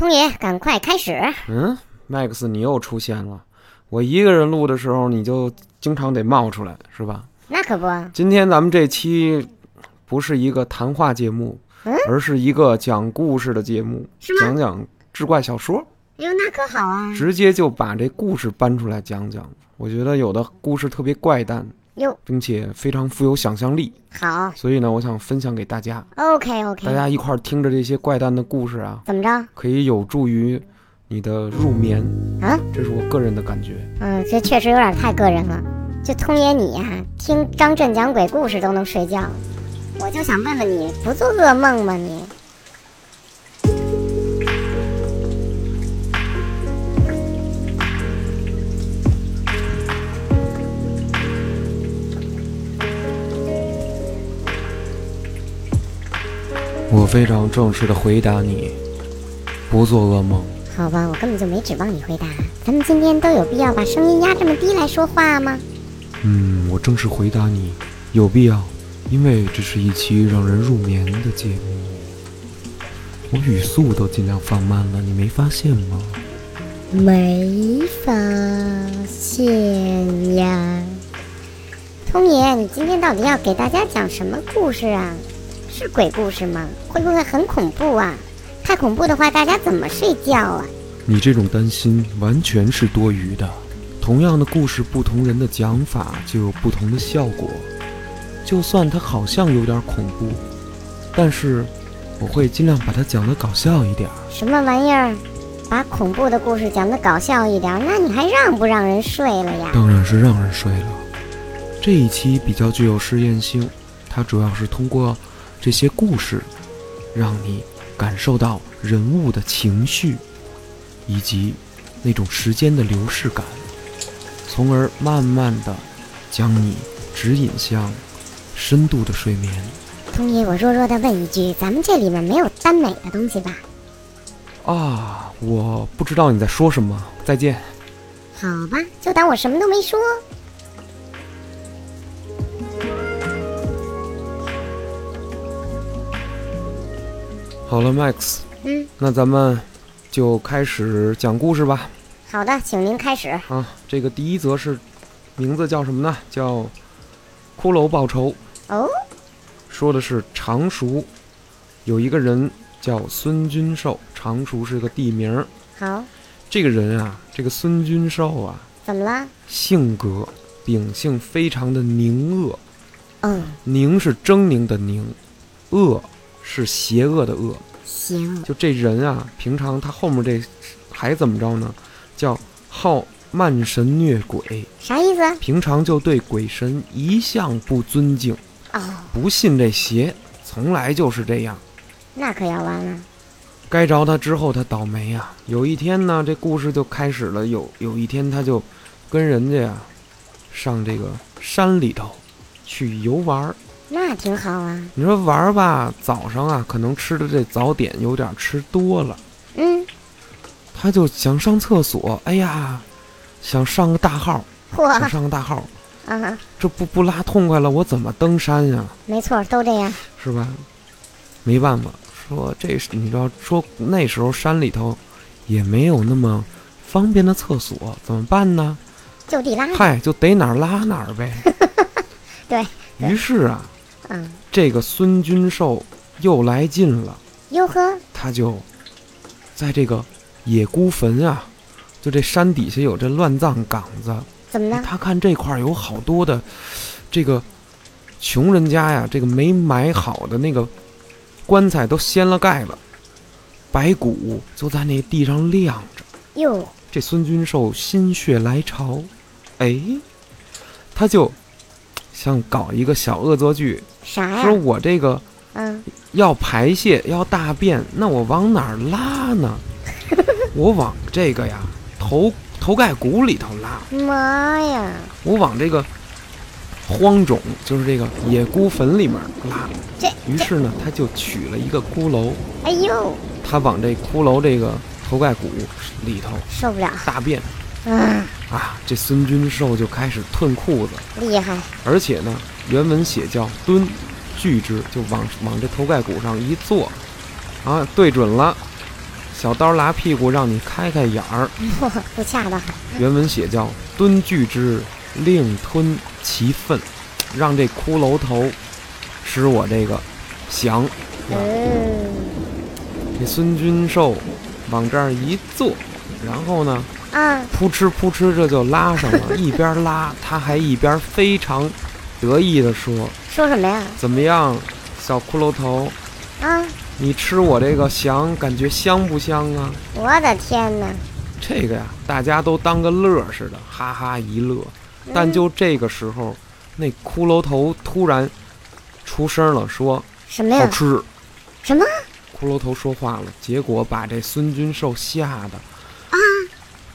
通爷，赶快开始。嗯，麦克斯，你又出现了。我一个人录的时候，你就经常得冒出来，是吧？那可不，今天咱们这期不是一个谈话节目，嗯而是一个讲故事的节目，讲讲志怪小说，哟，那可好啊。直接就把这故事搬出来讲讲。我觉得有的故事特别怪诞，哟，并且非常富有想象力，好所以呢，我想分享给大家，，OK OK。大家一块儿听着这些怪诞的故事啊，怎么着？可以有助于你的入眠，啊？这是我个人的感觉。嗯，这确实有点太个人了。就通爷你呀、听张震讲鬼故事都能睡觉，我就想问问你，不做噩梦吗你？我非常正式的回答你，不做噩梦。好吧，我根本就没指望你回答。咱们今天都有必要把声音压这么低来说话吗？嗯，我正式回答你，有必要，因为这是一期让人入眠的节目。我语速都尽量放慢了，你没发现吗？没发现呀。通爷，你今天到底要给大家讲什么故事啊？是鬼故事吗？会不会很恐怖啊？太恐怖的话，大家怎么睡觉啊？你这种担心完全是多余的。同样的故事，不同人的讲法就有不同的效果。就算它好像有点恐怖，但是我会尽量把它讲得搞笑一点儿。什么玩意儿？把恐怖的故事讲得搞笑一点，那你还让不让人睡了呀？当然是让人睡了。这一期比较具有试验性，它主要是通过这些故事，让你感受到人物的情绪，以及那种时间的流逝感，从而慢慢的将你指引向深度的睡眠。通爷，我弱弱的问一句，咱们这里面没有耽美的东西吧？啊，我不知道你在说什么。再见。好吧，就当我什么都没说。好了，Max，嗯，那咱们就开始讲故事吧。好的，请您开始。啊，这个第一则是名字叫什么呢？叫《骷髅报仇》，哦，说的是常熟有一个人叫孙君寿，常熟是个地名儿。好，这个人啊，这个孙君寿啊，怎么了？性格秉性非常的宁恶，嗯，宁是狰狞的宁，恶是邪恶的恶。邪恶，就这人啊，平常他后面这还怎么着呢？叫好慢神虐鬼，啥意思？平常就对鬼神一向不尊敬，哦，不信这邪，从来就是这样。那可要完了。该着他之后，他倒霉啊、有一天呢，这故事就开始了。有有一天，他就跟人家呀上这个山里头去游玩儿。那挺好啊。你说玩儿吧，早上啊可能吃的这早点有点吃多了，嗯，他就想上厕所。哎呀，想上个大号，想嚯，上个大号，啊，这不不拉痛快了，我怎么登山呀？没错，都这样。是吧？没办法，说这是你知道，说那时候山里头也没有那么方便的厕所，怎么办呢？就地拉。嗨，就逮哪儿拉哪儿呗。对对于是啊，嗯，这个孙君寿又来劲了，哟呵，他就在这个野孤坟啊，就这山底下有这乱葬岗子，怎么了？他看这块儿有好多的这个穷人家呀，这个没埋好的那个棺材都掀了盖了，白骨就在那地上晾着。哟，这孙君寿心血来潮，哎，他就想搞一个小恶作剧，啥说？我这个嗯，要排泄要大便，那我往哪儿拉呢？我往这个呀头头盖骨里头拉。妈呀，我往这个荒冢，就是这个野孤坟里面拉。这于是呢，他就取了一个骷髅，哎呦，他往这骷髅这个头盖骨里头受不了。大便嗯，啊！这孙君寿就开始褪裤子，厉害。而且呢，原文写叫蹲，拒之，就往往这头盖骨上一坐，啊，对准了，小刀拉屁股，让你开开眼儿。哇，不恰当。原文写叫“蹲锯之，令吞其粪”，让这骷髅头使我这个降。嗯，这孙君寿往这儿一坐，然后呢，啊，扑哧扑哧这就拉上了，一边拉他还一边非常得意地说说什么呀？：“怎么样，小骷髅头，啊，你吃我这个翔感觉香不香啊？”我的天哪！这个呀，大家都当个乐似的，哈哈一乐。但就这个时候，那骷髅头突然出声了，说什么呀？好吃。什么？骷髅头说话了，结果把这孙君寿吓得啊，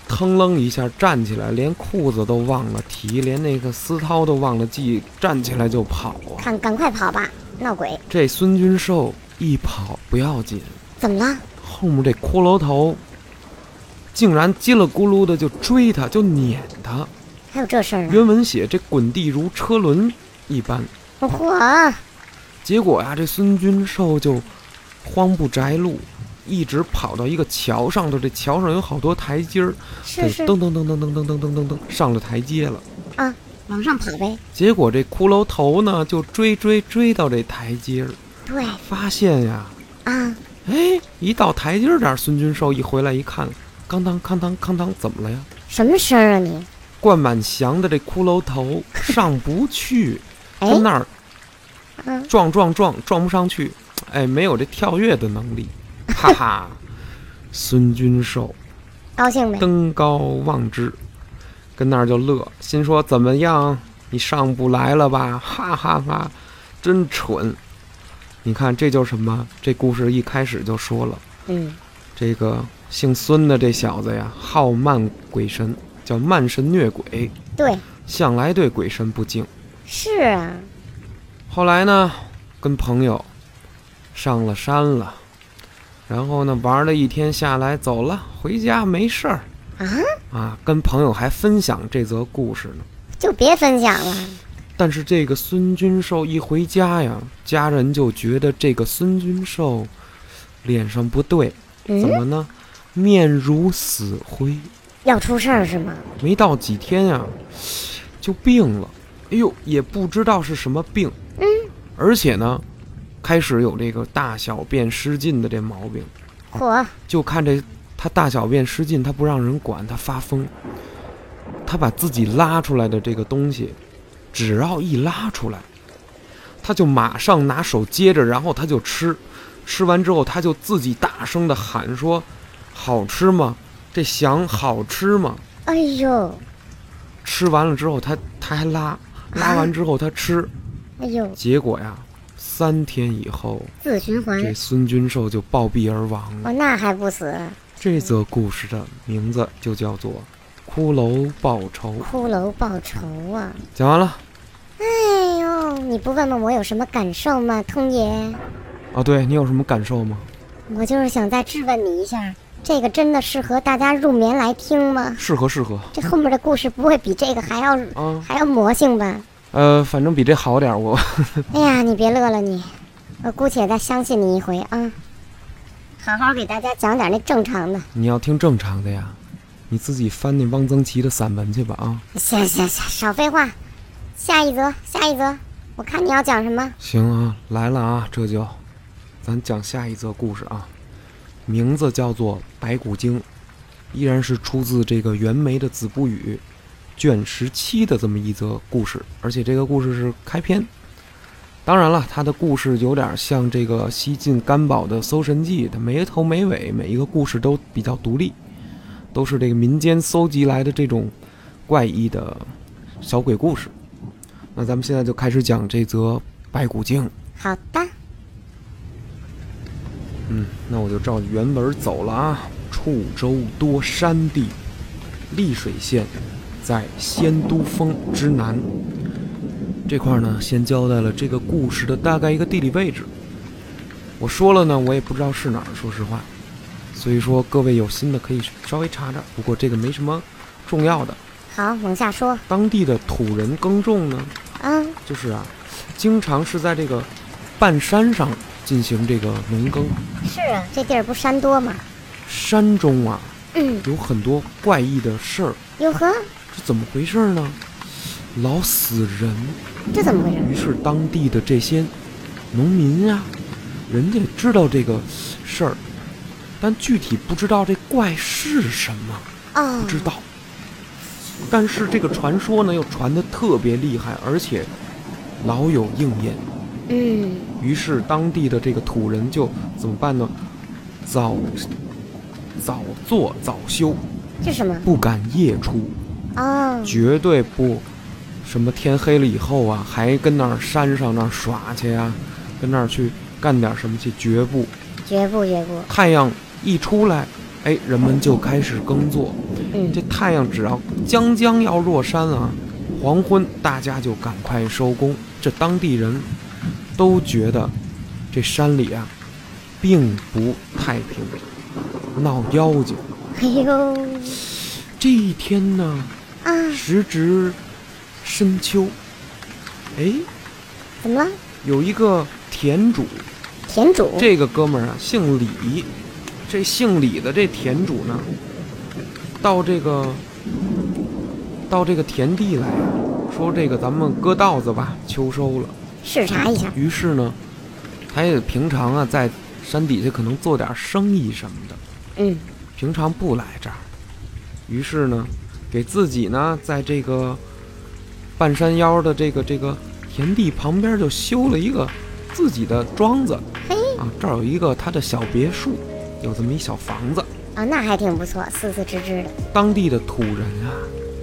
腾楞一下站起来，连裤子都忘了提，连那个丝绦都忘了系，站起来就跑啊！看，赶快跑吧！闹鬼！这孙君寿一跑不要紧，怎么了？后面这骷髅头竟然叽里咕噜的就追他，就撵他。还有这事儿呢？原文写这滚地如车轮一般，嚯！结果呀，这孙君寿就慌不择路，一直跑到一个桥上头。这桥上有好多台阶儿，是是噔噔噔噔噔噔噔噔噔噔上了台阶了。啊，往上跑呗。结果这骷髅头呢，就追追追到这台阶儿，对发现呀，啊，哎，一到台阶儿这儿，孙军寿一回来一看，哐当哐当哐当，怎么了呀？什么声儿啊你？灌满翔的这骷髅头上不去，哎跟那儿嗯，撞撞撞撞不上去，哎，没有这跳跃的能力，哈哈。孙君寿高兴呗。登高望之，跟那儿就乐，心说怎么样，你上不来了吧？哈哈哈，真蠢。你看这就是什么？这故事一开始就说了，嗯，这个姓孙的这小子呀，好慢鬼神，叫慢神虐鬼，对，向来对鬼神不敬。是啊。后来呢，跟朋友上了山了，然后呢玩了一天下来走了，回家没事儿啊，啊，跟朋友还分享这则故事呢。就别分享了。但是这个孙君寿一回家呀，家人就觉得这个孙君寿脸上不对，怎嗯，么呢？面如死灰，要出事儿是吗？没到几天呀，就病了。哎呦，也不知道是什么病。嗯，而且呢，开始有这个大小便失禁的这毛病。嚯，就看这他大小便失禁，他不让人管，他发疯。他把自己拉出来的这个东西，只要一拉出来，他就马上拿手接着，然后他就吃。吃完之后，他就自己大声的喊说：“好吃吗？这翔好吃吗哎呦，？”吃完了之后，他他还拉，拉完之后他吃。哎呦，结果呀，三天以后，自循环。这孙君寿就暴毙而亡了。哦，那还不死？这则故事的名字就叫做《骷髅报仇》。骷髅报仇啊！讲完了哎呦，你不问问我有什么感受吗，通爷？啊，对你有什么感受吗？我就是想再质问你一下，这个真的适合大家入眠来听吗？适合适合这后面的故事不会比这个还要啊，还要魔性吧？呃，反正比这好点儿。我 哎呀，你别乐了你，我姑且再相信你一回啊！好好给大家讲点那正常的。你要听正常的呀，你自己翻那汪曾祺的散文去吧啊。行行行，少废话，下一则，下一则，我看你要讲什么？行啊，来了啊，这就，咱讲下一则故事啊，名字叫做《白骨精》，依然是出自这个袁枚的《子不语》卷十七的这么一则故事，而且这个故事是开篇。当然了，它的故事有点像这个西晋干宝的《搜神记》，它没头没尾，每一个故事都比较独立，都是这个民间搜集来的这种怪异的小鬼故事。那咱们现在就开始讲这则白骨精。好的，嗯，那我就照原文走了啊。处州多山地，溧水县在仙都峰之南。这块儿呢，先交代了这个故事的大概一个地理位置。我说了呢，我也不知道是哪儿，说实话。所以说，各位有心的可以稍微查查。不过这个没什么重要的。好，往下说。当地的土人耕种呢，嗯，就是啊，经常是在这个半山上进行这个农耕。是啊，这地儿不山多吗？山中啊嗯，有很多怪异的事儿，哟呵，这怎么回事呢？老死人。这怎么回事？于是当地的这些农民呀、人家知道这个事儿，但具体不知道这怪是什么，哦不，知道。但是这个传说呢，又传得特别厉害，而且老有应验。嗯，于是当地的这个土人就怎么办呢？早早做早休，这什么？不敢夜出，哦，绝对不什么天黑了以后啊，还跟那儿山上那儿耍去呀、跟那儿去干点什么去，绝不。绝不绝不，太阳一出来，哎，人们就开始耕作。嗯这太阳只要将将要落山啊，黄昏大家就赶快收工。这当地人都觉得这山里啊，并不太平，闹妖精。哎呦这一天呢，啊，时值深秋，哎，怎么了？有一个田主，田主，这个哥们儿啊姓李，这姓李的这田主呢，到这个到这个田地来，说这个咱们割稻子吧，秋收了。视察一下，于是呢，他也平常啊在山底下可能做点生意什么的，嗯，平常不来这儿。于是呢，给自己呢在这个半山腰的这个这个田地旁边就修了一个自己的庄子。嘿，啊，这儿有一个他的小别墅，有这么一小房子。啊，那还挺不错，四四直直的。当地的土人啊，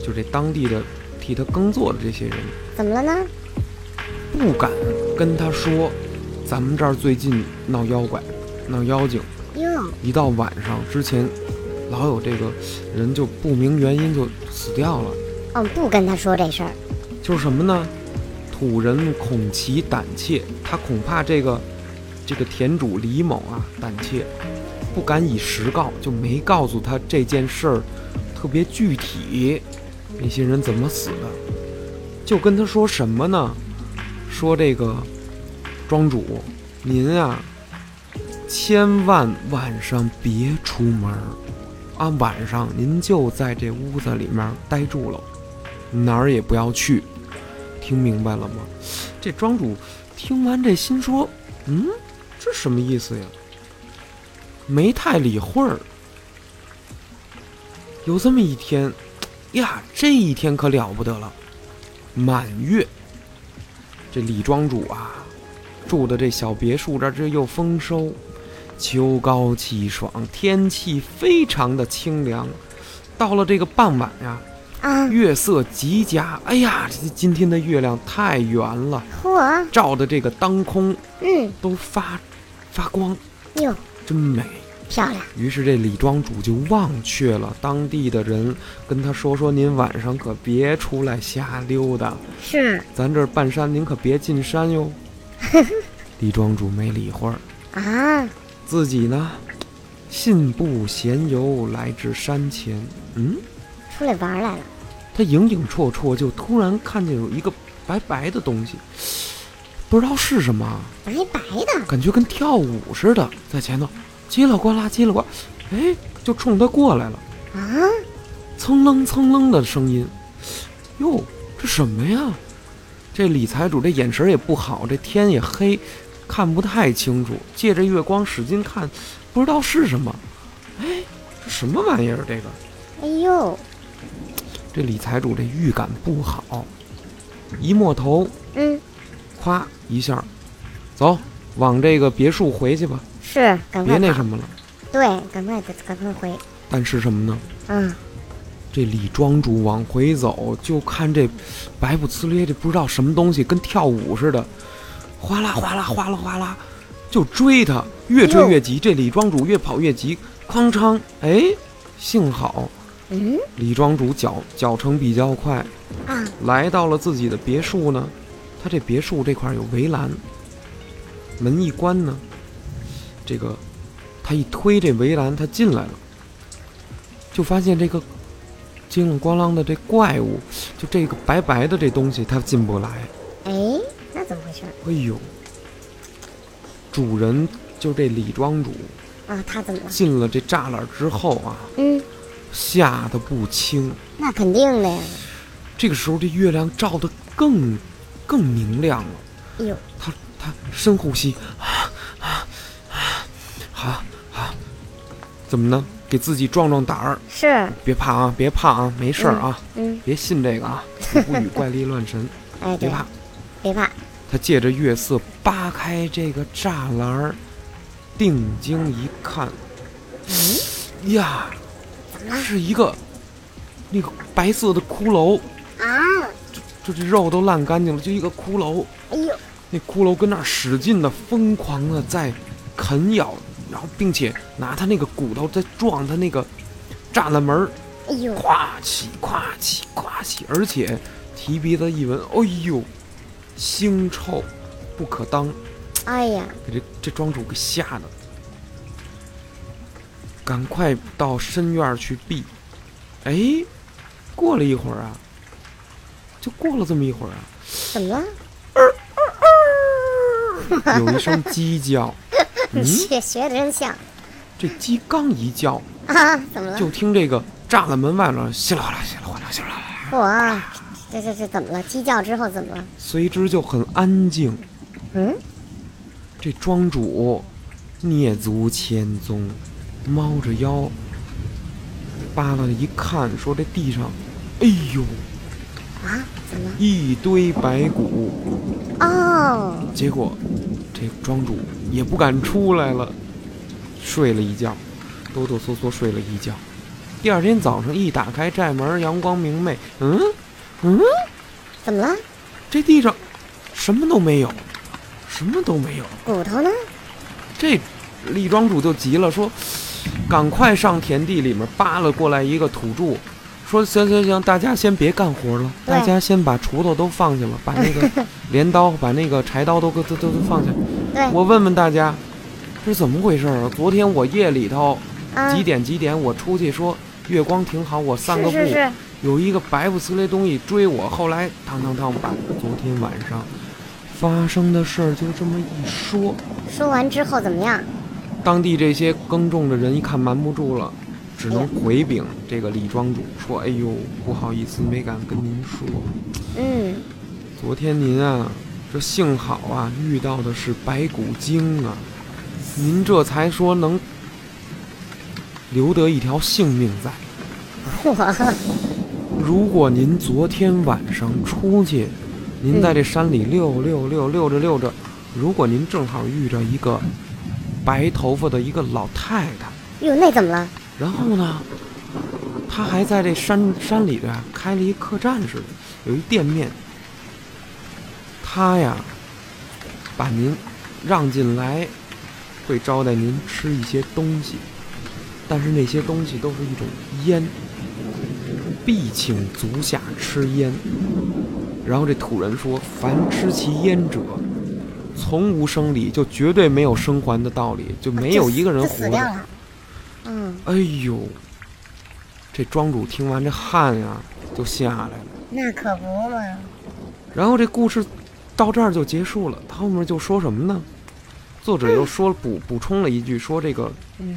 就这当地的替他耕作的这些人，怎么了呢？不敢跟他说，咱们这儿最近闹妖怪，闹妖精。哟，一到晚上之前，老有这个人就不明原因就死掉了。哦，不跟他说这事儿。就是什么呢？土人恐其胆怯，他恐怕这个这个田主李某啊胆怯，不敢以实告，就没告诉他这件事儿特别具体，那些人怎么死的，就跟他说什么呢？说这个庄主，您啊，千万晚上别出门儿，啊，晚上您就在这屋子里面待住了。哪儿也不要去，听明白了吗？这庄主听完这心说：“嗯，这什么意思呀？”没太理会儿。有这么一天，呀，这一天可了不得了，满月。这李庄主啊，住的这小别墅这这又丰收，秋高气爽，天气非常的清凉。到了这个傍晚呀、啊，月色极佳，哎呀，这今天的月亮太圆了，嚯，照的这个当空嗯，都发发光，哟，真美。漂亮。于是这李庄主就忘却了当地的人跟他说说，您晚上可别出来瞎溜达，是。咱这儿半山，您可别进山哟。李庄主没理会儿，啊，自己呢，信步闲游来至山前，嗯。出来玩来了。他影影绰绰，就突然看见有一个白白的东西，不知道是什么，白白的，感觉跟跳舞似的，在前头。叽里呱啦叽里呱，哎，就冲他过来了，啊，蹭楞蹭楞的声音，哟，这什么呀？这李财主这眼神也不好，这天也黑，看不太清楚，借着月光使劲看，不知道是什么，哎，这什么玩意儿？这个。哎呦，这李财主这预感不好，一摸头，嗯，咵一下，走，往这个别墅回去吧，是，赶别快别那什么了。对，赶快赶快回。但是什么呢？嗯，这李庄主往回走，就看这白不呲咧，这不知道什么东西，跟跳舞似的，哗啦哗啦哗啦哗啦，就追他，越追越急。这李庄主越跑越急，哐当，哎，幸好嗯李庄主脚脚程比较快，啊，来到了自己的别墅呢，他这别墅这块儿有围栏，门一关呢，这个他一推这围栏，他进来了，就发现这个叮铃咣啷的这怪物，就这个白白的这东西，他进不来。哎，呦，主人就这李庄主啊，他怎么了？进了这栅栏之后啊，嗯，吓得不轻。那肯定的呀。这个时候，这月亮照得更更明亮了。哎呦，他他深呼吸，啊啊啊，好啊，怎么呢？给自己壮壮胆儿，是，别怕啊，别怕啊，没事儿啊，嗯，别信这个啊，不与怪力乱神，哎，别怕。别怕，他借着月色扒开这个栅栏儿，定睛一看，嗯，呀？是一个那个白色的骷髅，啊，这这肉都烂干净了，就一个骷髅。哎呦，那骷髅跟那儿使劲的、疯狂的在啃咬，然后并且拿他那个骨头在撞他那个栅栏门儿，哎呦，咵起咵起咵起，而且提鼻子一闻，哎呦，腥臭不可当，哎呀，给这这庄主给吓的，赶快到深院去避。哎，过了一会儿啊，就过了这么一会儿啊，怎么了？有一声鸡叫，嗯，学学的真像。这鸡刚一叫，啊！怎么了？就听这个栅栏门外面稀里哗啦、稀里哗啦、稀里哗啦，我，这这这怎么了？鸡叫之后怎么了？随之就很安静。嗯，这庄主蹑足潜踪，猫着腰，扒拉一看，说这地上，哎呦，啊，怎么了？一堆白骨。哦，结果这庄主也不敢出来了，睡了一觉，哆哆嗦嗦睡了一觉。第二天早上一打开寨门，阳光明媚，嗯嗯，怎么了？这地上什么都没有，什么都没有。骨头呢？这李庄主就急了，说：“赶快上田地里面扒拉过来一个土著，说行行行，大家先别干活了，大家先把锄头都放下了，把那个 镰刀、把那个柴刀都都都都放下。我问问大家，这是怎么回事啊？昨天我夜里头啊，几点几点我出去说月光挺好，我散个步，是是是，有一个白不呲咧东西追我，后来当当当把昨天晚上发生的事儿就这么一说。”说完之后怎么样？当地这些耕种的人一看瞒不住了，只能回禀这个李庄主说：“哎呦，不好意思，没敢跟您说。嗯，昨天您啊，这幸好啊遇到的是白骨精啊，您这才说能留得一条性命在。我，如果您昨天晚上出去，您在这山里溜溜溜溜着溜着，如果您正好遇着一个白头发的一个老太太。”哟，那怎么了？然后呢，他还在这山山里边开了一客栈似的，有一店面。他呀，把您让进来，会招待您吃一些东西，但是那些东西都是一种烟，必请足下吃烟。然后这土人说：“凡吃其烟者，从无生理，就绝对没有生还的道理，就没有一个人活着。死掉了。嗯，哎呦，这庄主听完这汗呀就下来了。那可不嘛。然后这故事到这儿就结束了。他后面就说什么呢？作者又说补补充了一句，说这个嗯，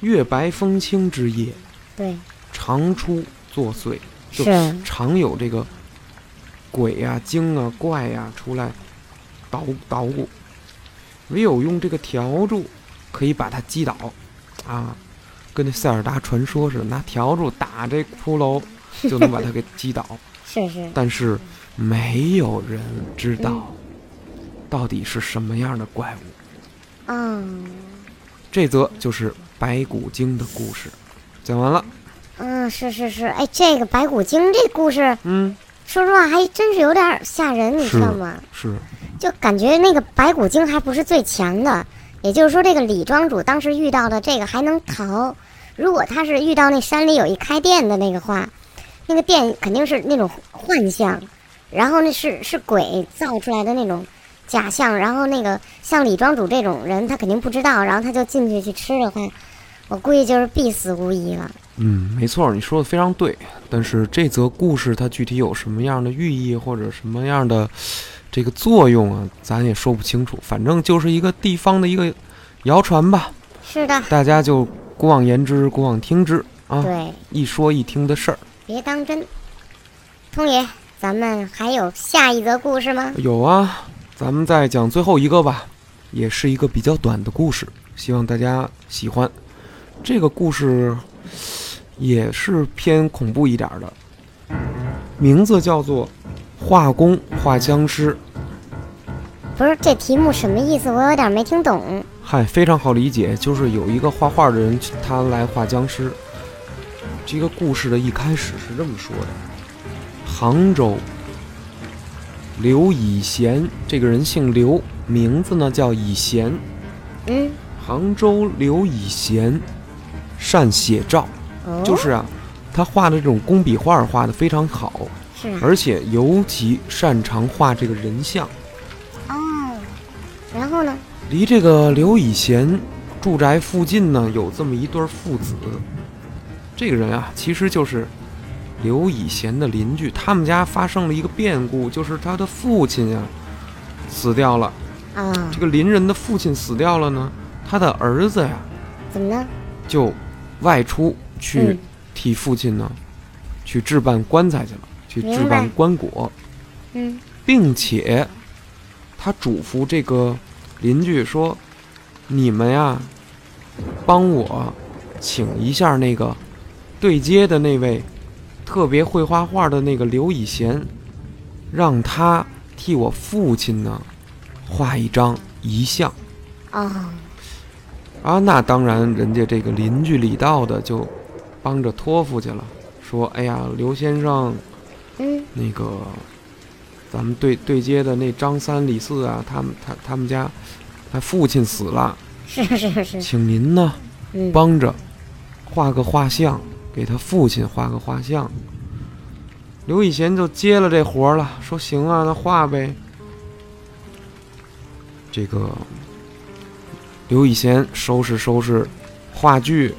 月白风清之夜，对，常出作祟，就是常有这个鬼呀、精啊、怪呀出来捣捣鼓，唯有用这个笤帚可以把它击倒，啊，跟那塞尔达传说似的，拿笤帚打这骷髅 就能把它给击倒。是是，但是没有人知道到底是什么样的怪物。嗯这则就是白骨精的故事，讲完了。嗯，是是是，哎，这个白骨精这故事，嗯，说实话还真是有点吓人，你知道吗？是，就感觉那个白骨精还不是最强的，也就是说，这个李庄主当时遇到的这个还能逃。如果他是遇到那山里有一开店的那个话，那个店肯定是那种幻象，然后那是是鬼造出来的那种假象，然后那个像李庄主这种人，他肯定不知道，然后他就进去去吃的话，我估计就是必死无疑了。嗯，没错，你说的非常对。但是这则故事它具体有什么样的寓意或者什么样的这个作用啊，咱也说不清楚。反正就是一个地方的一个谣传吧。是的，大家就姑妄言之，姑妄听之啊，对，一说一听的事儿。别当真。通爷，咱们还有下一则故事吗？有啊，咱们再讲最后一个吧，也是一个比较短的故事，希望大家喜欢。这个故事也是偏恐怖一点儿的，名字叫做《画工画僵尸》。不是，这题目什么意思？我有点没听懂。嗨，非常好理解，就是有一个画画的人，他来画僵尸。这个故事的一开始是这么说的：杭州刘以贤这个人姓刘，名字呢叫以贤。嗯，杭州刘以贤善写照，哦，就是啊，他画的这种工笔画画的非常好，而且尤其擅长画这个人像。哦。然后呢？离这个刘以贤住宅附近呢，有这么一对儿父子。这个人啊，其实就是刘以贤的邻居。他们家发生了一个变故，就是他的父亲呀死掉了。啊，这个邻人的父亲死掉了呢，他的儿子呀怎么了？就外出去嗯替父亲呢去置办棺材去了，去置办棺椁。嗯，并且他嘱咐这个邻居说：“你们呀，帮我请一下那个对接的那位特别会画画的那个刘以贤，让他替我父亲呢画一张遗像。”哦，啊，那当然，人家这个邻居李道的就帮着托付去了，说：“哎呀，刘先生，嗯，那个咱们对对接的那张三李四啊，他们他他们家他父亲死了，是是是，请您呢嗯，帮着画个画像，给他父亲画个画像。”刘以贤就接了这活儿了，说：“行啊，那画呗。”这个刘以贤收拾收拾话剧，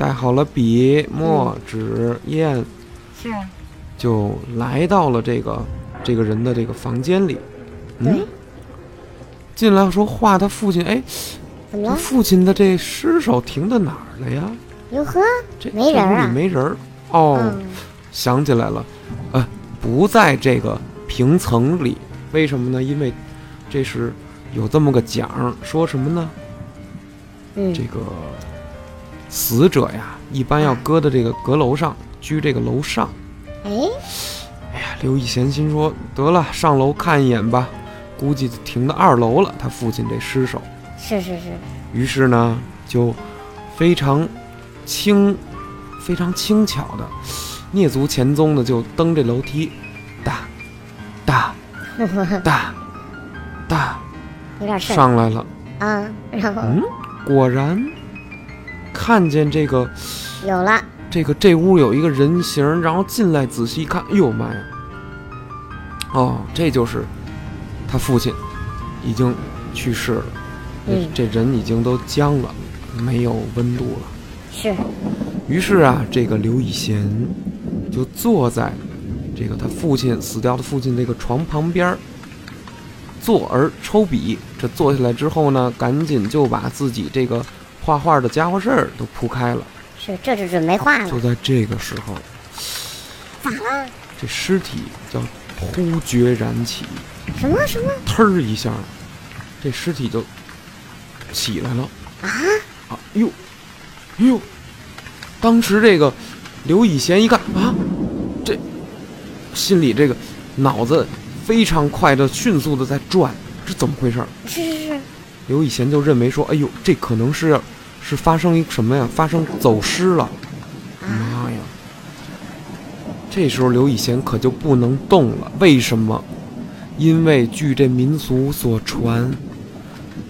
带好了笔、墨、纸、砚，是，就来到了这个这个人的这个房间里。嗯，进来说画他父亲，哎，他怎么了？父亲的这尸首停在哪儿了呀？哟呵，这这屋没人啊里没人儿。哦，嗯，想起来了，呃，不在这个平层里，为什么呢？因为这是有这么个讲，说什么呢？嗯，这个死者呀，一般要搁在这个阁楼上，居这个楼上。哎，哎呀，刘以贤心说：得了，上楼看一眼吧。估计停到二楼了，他父亲这尸首。是是是，于是呢，就非常轻、非常轻巧的蹑足潜踪的就登这楼梯，哒哒 哒哒有点事上来了。啊。然后嗯，果然看见这个有了，这个这屋有一个人形，然后进来仔细一看，哎呦妈呀！哦，这就是他父亲，已经去世了，这嗯这人已经都僵了，没有温度了。是，于是啊，这个刘以贤就坐在这个他父亲死掉的父亲这个床旁边儿，坐而抽笔。这坐下来之后呢，赶紧就把自己这个画画的家伙事儿都铺开了。是，这就准备画了。就在这个时候，咋了？这尸体叫忽觉燃起，什么什么？腾儿一下，这尸体就起来了啊啊！哟，哟！当时这个刘以贤一看啊，这心里这个脑子非常快的、迅速的在转，这怎么回事儿？是是是，刘以贤就认为说，哎呦，这可能是是发生一什么呀？发生走失了。啊，妈呀！这时候刘以贤可就不能动了，为什么？因为据这民俗所传，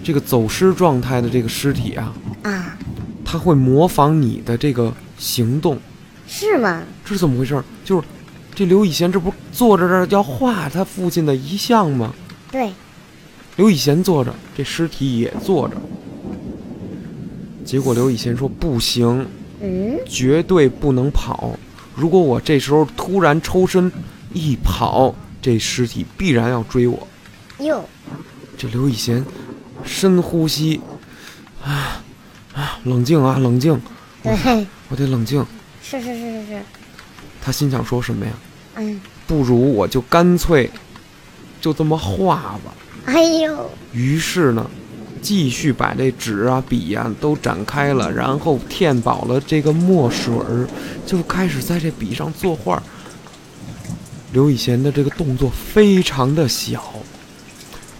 这个走失状态的这个尸体啊，啊，它会模仿你的这个行动，是吗？这是怎么回事？就是这刘以贤这不是坐着这儿要画他父亲的遗像吗？对，刘以贤坐着，这尸体也坐着。结果刘以贤说不行，嗯，绝对不能跑。如果我这时候突然抽身一跑，这尸体必然要追我。哟，这刘以贤深呼吸，啊啊，冷静啊，冷静，对，我得冷静。是是是是是，他心想说什么呀？嗯，不如我就干脆就这么画吧。哎呦，于是呢，继续把这纸啊、笔呀、都展开了，然后填饱了这个墨水儿，就开始在这笔上作画。刘以贤的这个动作非常的小，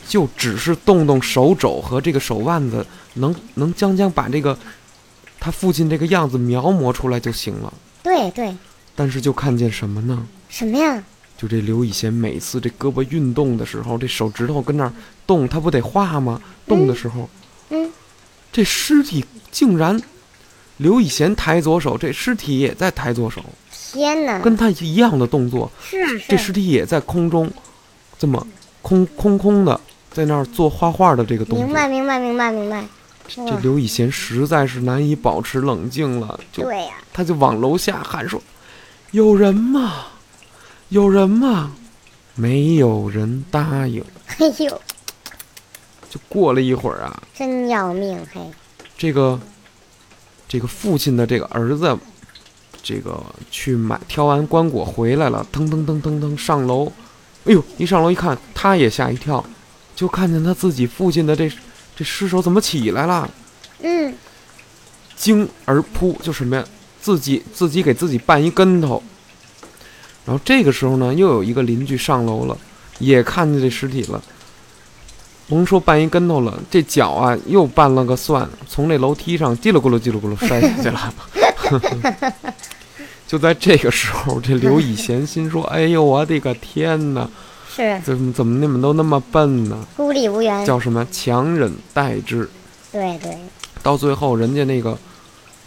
就只是动动手肘和这个手腕子，能能将将把这个他父亲这个样子描摹出来就行了。对对，但是就看见什么呢？什么呀？就这刘以贤每次这胳膊运动的时候，这手指头跟那儿动，他不得画吗？动的时候，嗯，这尸体竟然，刘以贤抬左手，这尸体也在抬左手，天哪，跟他一样的动作，是啊是这尸体也在空中，这么空空空的在那儿做画画的这个动作明作。白明白明白明白，这刘以贤实在是难以保持冷静了，就对呀、他就往楼下喊说：“有人吗？有人吗？”没有人答应。哎呦，就过了一会儿啊，真要命嘿，这个这个父亲的这个儿子，这个去买挑完棺椁回来了，噔噔噔噔噔上楼，哎呦，一上楼一看，他也吓一跳，就看见他自己父亲的这这尸首怎么起来了，嗯，惊而扑，就什么呀，自己自己给自己绊一跟头。然后这个时候呢，又有一个邻居上楼了，也看见这尸体了。甭说绊一跟头了，这脚啊又绊了个蒜，从这楼梯上叽里咕噜叽里咕噜摔下去了。就在这个时候，这刘以贤心说：“哎呦，我的个天哪！是怎么怎么你们都那么笨呢？孤立无援，叫什么强忍待之。”对对，到最后，人家那个，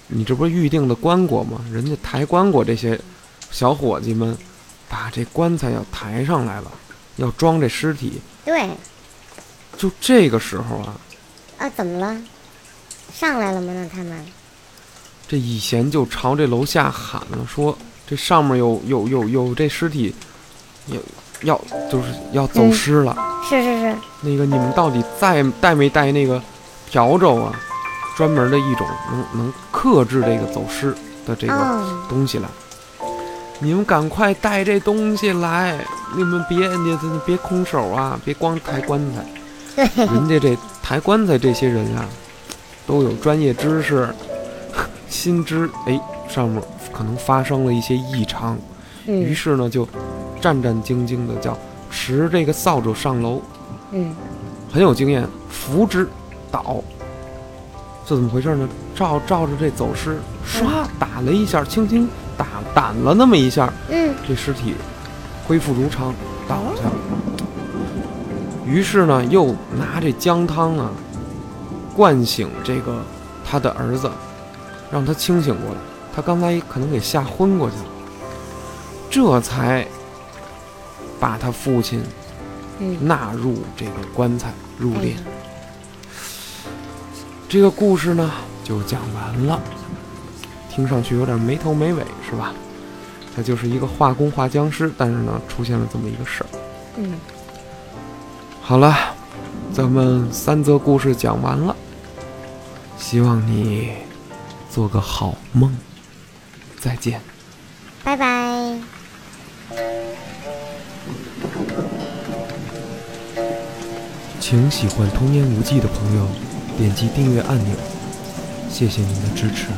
你这不是预定的棺椁吗？人家抬棺椁这些小伙计们，把这棺材要抬上来了，要装这尸体。对就这个时候啊，啊，怎么了？上来了吗？那他们这以贤就朝这楼下喊了，说这上面有有有有这尸体，要要就是要走尸了。是是是，那个你们到底带带没带那个笤帚啊？专门的一种能能克制这个走失的这个哦，东西来。你们赶快带这东西来！你们别你你别空手啊，别光抬棺材。人家这抬棺材这些人啊，都有专业知识，心知哎上面可能发生了一些异常，于嗯是呢就战战兢兢的叫持这个扫帚上楼，嗯，很有经验，扶之倒。这怎么回事呢？照照着这走尸，唰打了一下，轻轻打掸了那么一下，嗯，这尸体恢复如常，倒下了。于是呢，又拿这姜汤啊，灌醒这个他的儿子，让他清醒过来。他刚才可能给吓昏过去了，这才把他父亲嗯，纳入这个棺材入殓。这个故事呢就讲完了，听上去有点没头没尾，是吧？它就是一个画工画僵尸，但是呢出现了这么一个事儿。嗯，好了，咱们三则故事讲完了，希望你做个好梦，再见。拜拜。请喜欢《童言无忌》的朋友点击订阅按钮，谢谢您的支持。